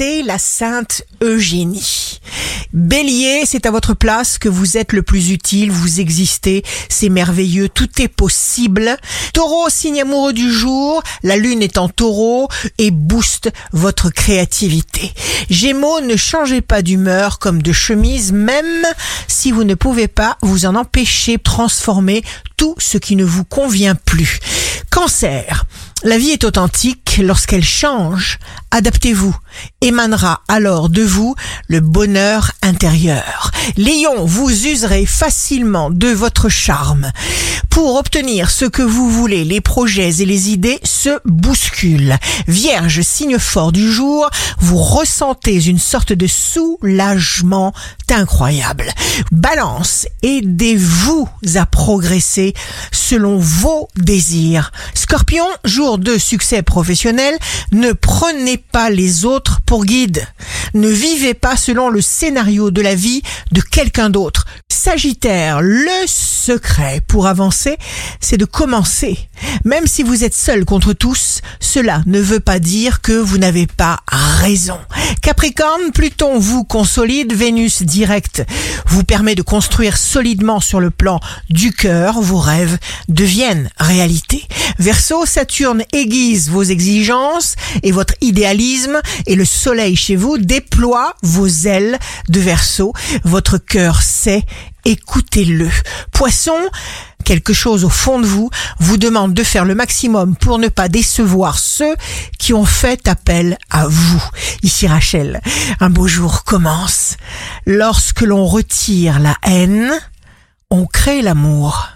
c'est la Sainte Eugénie. Bélier, c'est à votre place que vous êtes le plus utile, vous existez, c'est merveilleux, tout est possible. Taureau, signe amoureux du jour, la lune est en taureau et booste votre créativité. Gémeaux, ne changez pas d'humeur comme de chemise, même si vous ne pouvez pas vous en empêcher, transformer tout ce qui ne vous convient plus. Cancer, la vie est authentique lorsqu'elle change. Adaptez-vous. Émanera alors de vous le bonheur intérieur. Lion, vous userez facilement de votre charme. Pour obtenir ce que vous voulez, les projets et les idées se bousculent. Vierge, signe fort du jour, vous ressentez une sorte de soulagement incroyable. Balance, aidez-vous à progresser selon vos désirs. Scorpion, jour de succès professionnel, ne prenez pas les autres pour guide. Ne vivez pas selon le scénario de la vie de quelqu'un d'autre. Sagittaire, le secret pour avancer, c'est de commencer. Même si vous êtes seul contre tous, cela ne veut pas dire que vous n'avez pas raison. Capricorne, Pluton vous consolide, Vénus direct vous permet de construire solidement sur le plan du cœur, vos rêves deviennent réalité. Verseau, Saturne aiguise vos exigences et votre idéalisme et le soleil chez vous déploie vos ailes de Verseau. Votre cœur sait, écoutez-le. Poisson, quelque chose au fond de vous vous demande de faire le maximum pour ne pas décevoir ceux qui ont fait appel à vous. Ici Rachel, un beau jour commence. Lorsque l'on retire la haine, on crée l'amour.